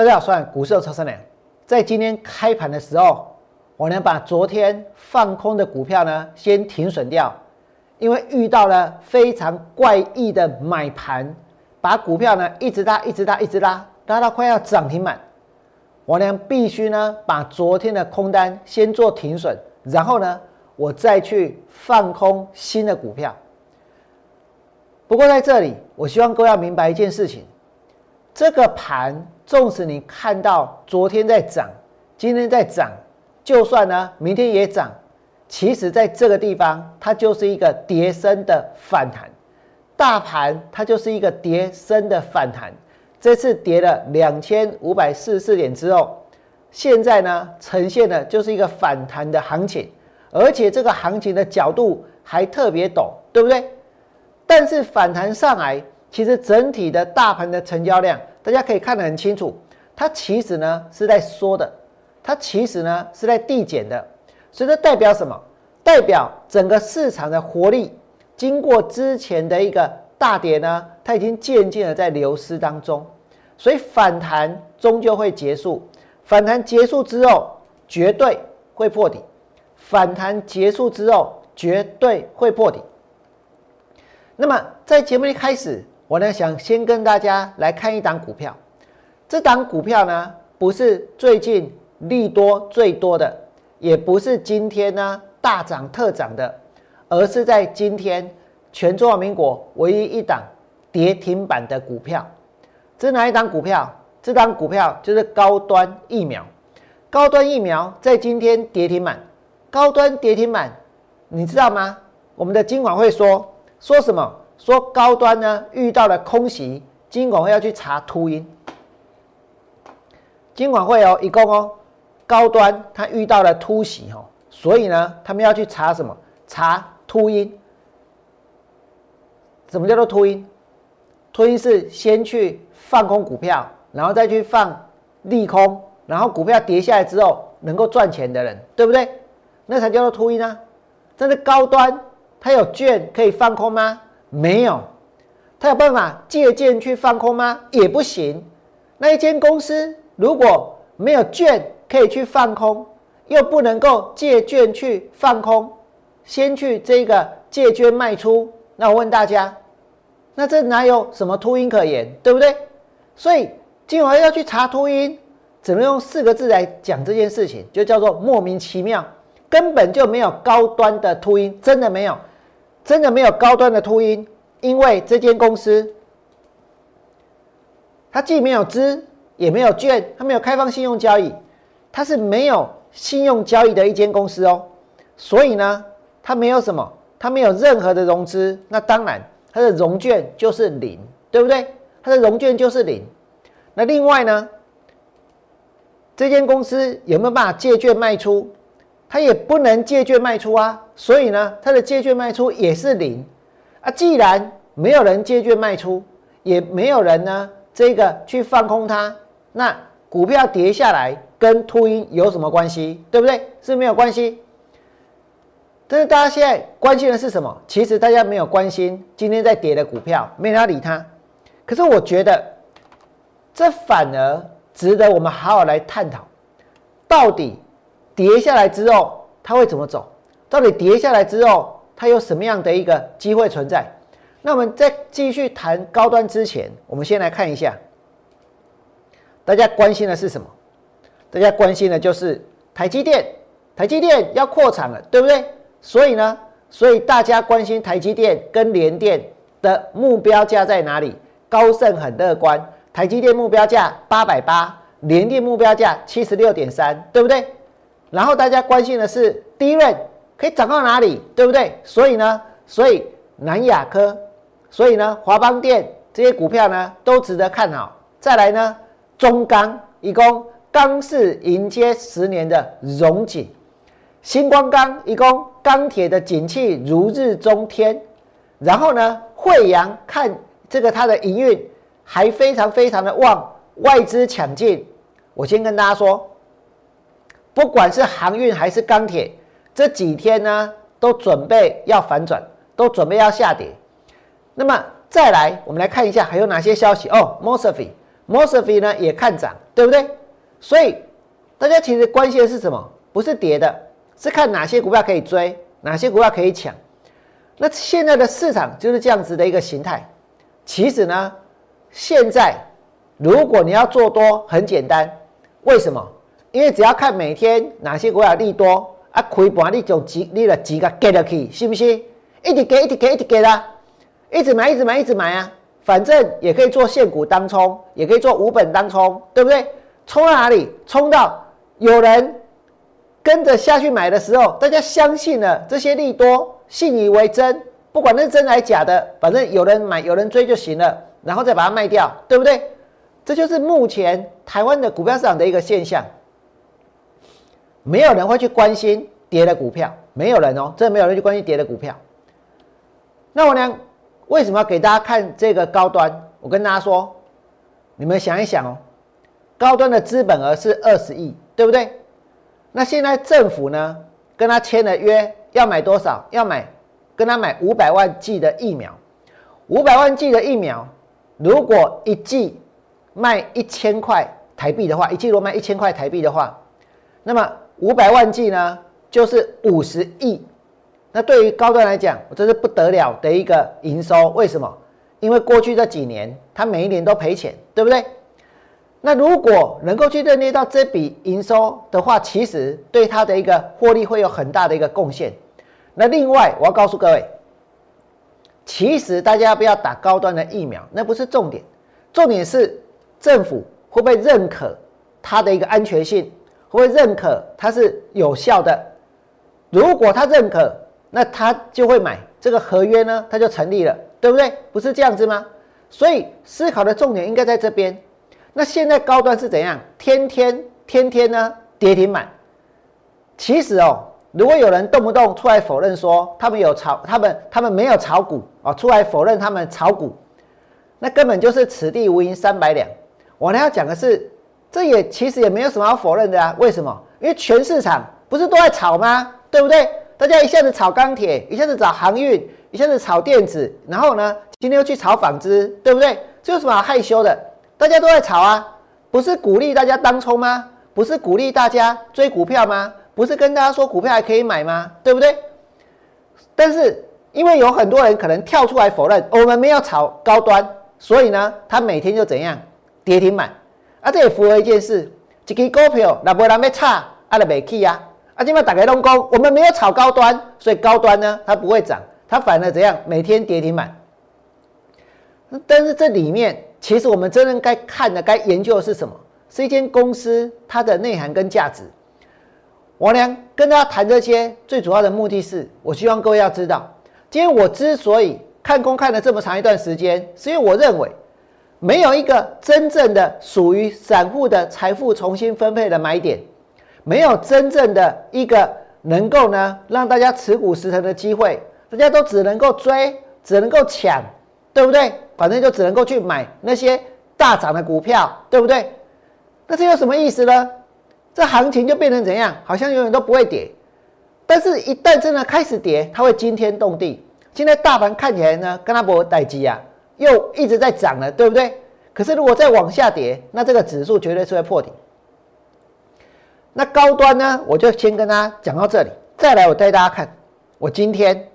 大家好，我是股市超三良。在今天开盘的时候，我呢把昨天放空的股票呢先停损掉，因为遇到了非常怪异的买盘，把股票呢一直拉，一直拉，一直拉，拉到快要涨停板。我呢必须呢把昨天的空单先做停损，然后呢我再去放空新的股票。不过在这里，我希望各位要明白一件事情：这个盘，纵使你看到昨天在涨，今天在涨，就算呢明天也涨，其实在这个地方，它就是一个跌升的反弹。大盘它就是一个跌升的反弹。这次跌了两千五百四十四点之后，现在呢呈现的就是一个反弹的行情，而且这个行情的角度还特别陡，对不对？但是反弹上来，其实整体的大盘的成交量，大家可以看得很清楚，它其实呢是在缩的，它其实呢是在递减的，所以这代表什么？代表整个市场的活力，经过之前的一个大跌呢，它已经渐渐的在流失当中，所以反弹终究会结束。反弹结束之后，绝对会破底。反弹结束之后，绝对会破底。那么在节目一开始，我呢想先跟大家来看一档股票。这档股票呢不是最近利多最多的，也不是今天呢大涨特涨的，而是在今天全中华民国唯一一档跌停板的股票。这是哪一档股票？这档股票就是高端疫苗。高端疫苗在今天跌停板，高端跌停板，你知道吗？我们的金管会说。说什么？说高端呢遇到了空袭，金管会要去查秃鹰。金管会哦，一共哦，高端它遇到了突袭哦，所以呢，他们要去查什么？查秃鹰。什么叫做秃鹰？秃鹰是先去放空股票，然后再去放利空，然后股票跌下来之后能够赚钱的人，对不对？那才叫做秃鹰啊！但是高端。他有券可以放空吗？没有。他有办法借券去放空吗？也不行。那一间公司如果没有券可以去放空，又不能够借券去放空，先去这个借券卖出，那我问大家，那这哪有什么秃鹰可言，对不对？所以今晚要去查秃鹰，只能用四个字来讲这件事情，就叫做莫名其妙，根本就没有高端的秃鹰，真的没有。真的没有高端的秃鹰，因为这间公司，它既没有资，也没有券，它没有开放信用交易，它是没有信用交易的一间公司哦。所以呢，它没有什么，它没有任何的融资，那当然它的融券就是零，对不对？它的融券就是零。那另外呢，这间公司有没有办法借券卖出？它也不能借券卖出啊，所以呢，它的借券卖出也是零啊。既然没有人借券卖出，也没有人呢这个去放空它，那股票跌下来跟秃鹰有什么关系？对不对？是没有关系。但是大家现在关心的是什么？其实大家没有关心今天在跌的股票，没人理它。可是我觉得这反而值得我们好好来探讨，到底。跌下来之后，它会怎么走？到底跌下来之后，它有什么样的一个机会存在？那我们在继续谈高端之前，我们先来看一下，大家关心的是什么？大家关心的就是台积电，台积电要扩产了，对不对？所以呢，所以大家关心台积电跟联电的目标价在哪里？高盛很乐观，台积电目标价八百八，联电目标价七十六点三，对不对？然后大家关心的是低润可以涨到哪里，对不对？所以呢，所以南亚科，所以呢华邦电这些股票呢都值得看好。再来呢，中钢一共钢市迎接十年的荣景，星光钢一共钢铁的景气如日中天。然后呢，惠阳看这个它的营运还非常非常的旺，外资抢进。我先跟大家说。不管是航运还是钢铁，这几天呢都准备要反转，都准备要下跌。那么再来，我们来看一下还有哪些消息哦。m o s f e m o s f e 呢也看涨，对不对？所以大家其实关心的是什么？不是跌的，是看哪些股票可以追，哪些股票可以抢。那现在的市场就是这样子的一个形态。其实呢，现在如果你要做多，很简单。为什么？因为只要看每天哪些股票利多啊，开盘你就急，你的急个 get 去，是不是？一直给，一直给，一直给啦，一直买，一直买，一直买啊！反正也可以做现股当冲，也可以做无本当冲，对不对？冲到哪里？冲到有人跟着下去买的时候，大家相信了这些利多，信以为真，不管那是真还是假的，反正有人买，有人追就行了，然后再把它卖掉，对不对？这就是目前台湾的股票市场的一个现象。没有人会去关心跌的股票，没有人哦，真的没有人去关心跌的股票。那我呢？为什么要给大家看这个高端？我跟大家说，你们想一想哦，高端的资本额是二十亿，对不对？那现在政府呢，跟他签了约，要买多少？要买，跟他买五百万剂的疫苗。五百万剂的疫苗，如果一剂卖一千块台币的话，一剂如果卖一千块台币的话，那么五百万剂呢，就是五十亿。那对于高端来讲，这是不得了的一个营收。为什么？因为过去这几年，它每一年都赔钱，对不对？那如果能够去认列到这笔营收的话，其实对它的一个获利会有很大的一个贡献。那另外，我要告诉各位，其实大家不要打高端的疫苗，那不是重点，重点是政府会不会认可它的一个安全性，会认可它是有效的？如果他认可，那他就会买这个合约呢，他就成立了，对不对？不是这样子吗？所以思考的重点应该在这边。那现在高端是怎样？天天天天呢跌停板。其实哦，如果有人动不动出来否认说他们有炒，他们他们没有炒股啊，出来否认他们炒股，那根本就是此地无银三百两。我呢要讲的是，这也其实也没有什么好否认的啊。为什么？因为全市场不是都在炒吗？对不对？大家一下子炒钢铁，一下子找航运，一下子炒电子，然后呢，今天又去炒纺织，对不对？这有什么好害羞的？大家都在炒啊，不是鼓励大家当冲吗？不是鼓励大家追股票吗？不是跟大家说股票还可以买吗？对不对？但是因为有很多人可能跳出来否认我们没有炒高端，所以呢，他每天就怎样跌停板，啊，这也符合一件事，一支股票那不然被差，啊，就没起呀。啊，今天打开龙工，我们没有炒高端，所以高端呢它不会涨，它反而怎样？每天跌停板。但是这里面其实我们真正该看的、该研究的是什么？是一间公司它的内涵跟价值。王良跟大家谈这些，最主要的目的是，我希望各位要知道，今天我之所以看空看了这么长一段时间，是因为我认为没有一个真正的属于散户的财富重新分配的买点。没有真正的一个能够呢让大家持股实成的机会，大家都只能够追，只能够抢，对不对？反正就只能够去买那些大涨的股票，对不对？那这有什么意思呢？这行情就变成怎样？好像永远都不会跌，但是一旦真的开始跌，它会惊天动地。现在大盘看起来呢，跟它不待机啊，又一直在涨了，对不对？可是如果再往下跌，那这个指数绝对是会破底。那高端呢？我就先跟大家讲到这里。再来，我带大家看我今天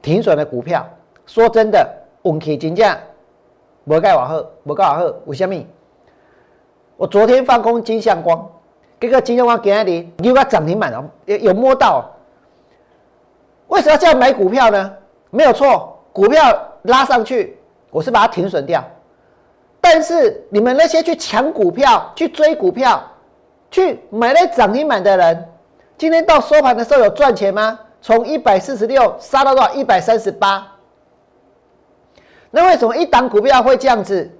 停损的股票。说真的，运气真正无盖瓦赫，无盖瓦赫，为什么？我昨天放空金相光，这个金相光给那里又要涨停板了，有有摸到。为什么要这样买股票呢？没有错，股票拉上去，我是把它停损掉。但是你们那些去抢股票、去追股票，去买了涨停板的人，今天到收盘的时候有赚钱吗？从一百四十六杀到多少？一百三十八。那为什么一档股票会这样子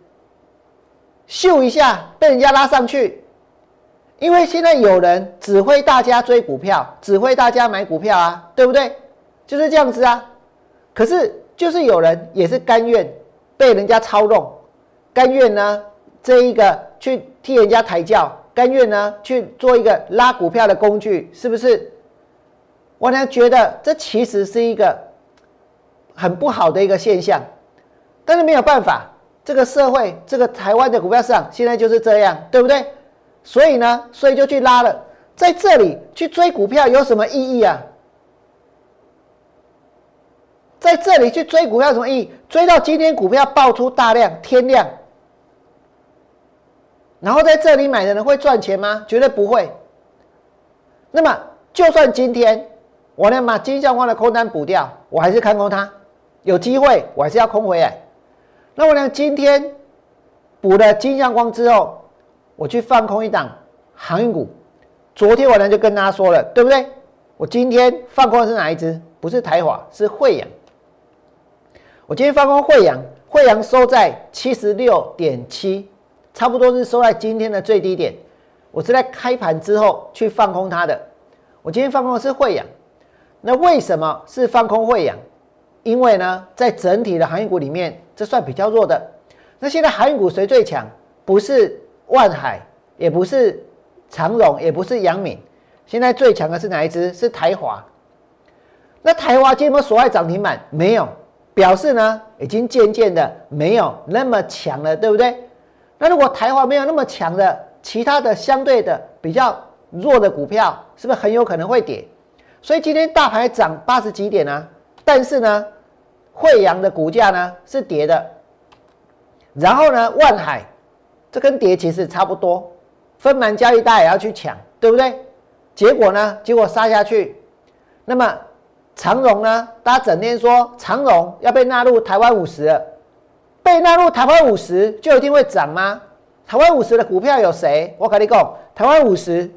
秀一下被人家拉上去？因为现在有人指挥大家追股票，指挥大家买股票啊，对不对？就是这样子啊。可是就是有人也是甘愿被人家操纵，甘愿呢这一个去替人家抬轿。甘愿呢去做一个拉股票的工具，是不是？我呢觉得这其实是一个很不好的一个现象，但是没有办法，这个社会，这个台湾的股票市场现在就是这样，对不对？所以呢，所以就去拉了，在这里去追股票有什么意义啊？在这里去追股票有什么意义？追到今天股票爆出大量天量，然后在这里买的人会赚钱吗？绝对不会。那么，就算今天我能把金相光的空单补掉，我还是看空它，有机会我还是要空回来。那我呢？今天补了金相光之后，我去放空一档航运股。昨天我呢就跟大家说了，对不对？我今天放空的是哪一只？不是台华，是惠阳。我今天放空惠阳，惠阳收在七十六点七，差不多是收在今天的最低点。我是在开盘之后去放空它的。我今天放空的是惠阳。那为什么是放空惠阳？因为呢，在整体的航运股里面，这算比较弱的。那现在航运股谁最强？不是万海，也不是长荣，也不是阳敏。现在最强的是哪一只？是台华。那台华今天有没有锁在涨停板？没有，表示呢，已经渐渐的没有那么强了，对不对？那如果台华没有那么强的，其他的相对的比较弱的股票，是不是很有可能会跌？所以今天大盘涨八十几点呢？但是呢，惠阳的股价呢是跌的，然后呢，万海这跟跌其实差不多，分盘交易大家也要去抢，对不对？结果呢，结果杀下去，那么长荣呢，大家整天说长荣要被纳入台湾五十，被纳入台湾五十就一定会涨吗？台湾五十的股票有谁？我跟你讲，台湾五十，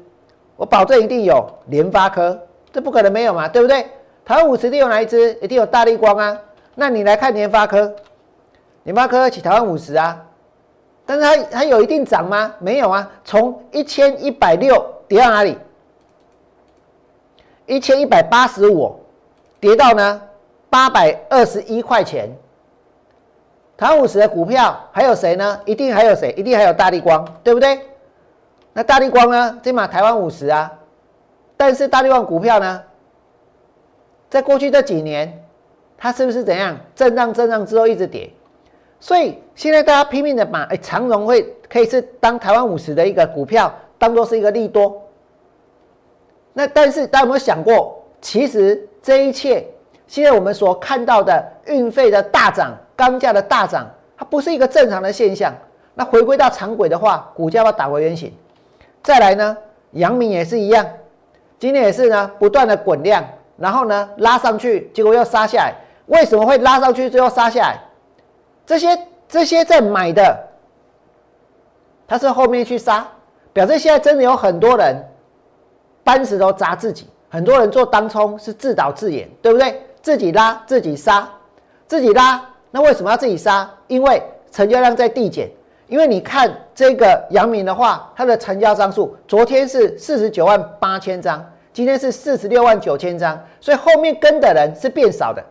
我保证一定有联发科，这不可能没有嘛，对不对？台湾五十定有哪一只？一定有大力光啊！那你来看联发科，联发科起台湾五十啊，但是它它有一定涨吗？没有啊，从一千一百六跌到哪里？一千一百八十五，跌到呢八百二十一块钱。台湾五十的股票还有谁呢？一定还有谁？一定还有大力光，对不对？那大力光呢？这码台湾五十啊，但是大力光股票呢？在过去这几年，它是不是怎样震荡震荡之后一直跌？所以现在大家拼命的把哎长荣会可以是当台湾五十的一个股票，当做是一个利多。那但是大家有没有想过，其实这一切现在我们所看到的运费的大涨、钢价的大涨，它不是一个正常的现象。那回归到常轨的话，股价要打回原形。再来呢，阳明也是一样，今天也是呢不断的滚量。然后呢，拉上去，结果又杀下来。为什么会拉上去，最后杀下来？这些这些在买的，他是后面去杀，表示现在真的有很多人搬石头砸自己，很多人做当冲是自导自演，对不对？自己拉自己杀，自己拉。那为什么要自己杀？因为成交量在递减。因为你看这个阳明的话，它的成交张数昨天是四十九万八千张。今天是四十六万九千张，所以后面跟的人是变少的。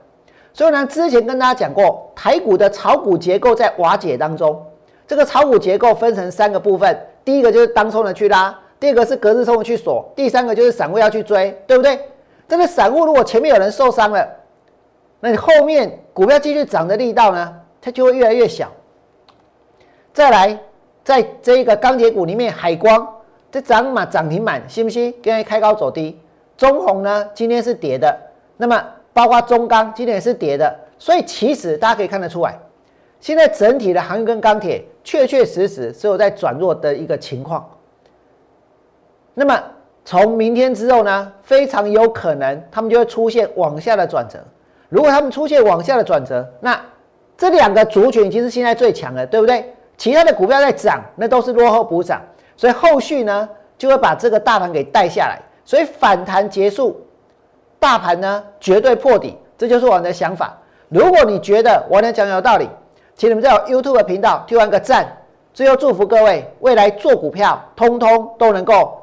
所以呢，之前跟大家讲过，台股的炒股结构在瓦解当中。这个炒股结构分成三个部分，第一个就是当冲的去拉，第二个是隔日冲的去锁，第三个就是散户要去追，对不对？这个散户如果前面有人受伤了，那你后面股票继续涨的力道呢，它就会越来越小。再来，在这一个钢铁股里面，海光。这涨嘛涨停板，信不信？今天开高走低，中红呢今天是跌的，那么包括中钢今天也是跌的，所以其实大家可以看得出来，现在整体的航运跟钢铁确确实实是有在转弱的一个情况。那么从明天之后呢，非常有可能他们就会出现往下的转折。如果他们出现往下的转折，那这两个族群已经是现在最强的，对不对？其他的股票在涨，那都是落后补涨。所以后续呢，就会把这个大盘给带下来。所以反弹结束，大盘呢绝对破底，这就是我的想法。如果你觉得我讲有道理，请你们在我 YouTube 频道丢完个赞。最后祝福各位未来做股票，通通都能够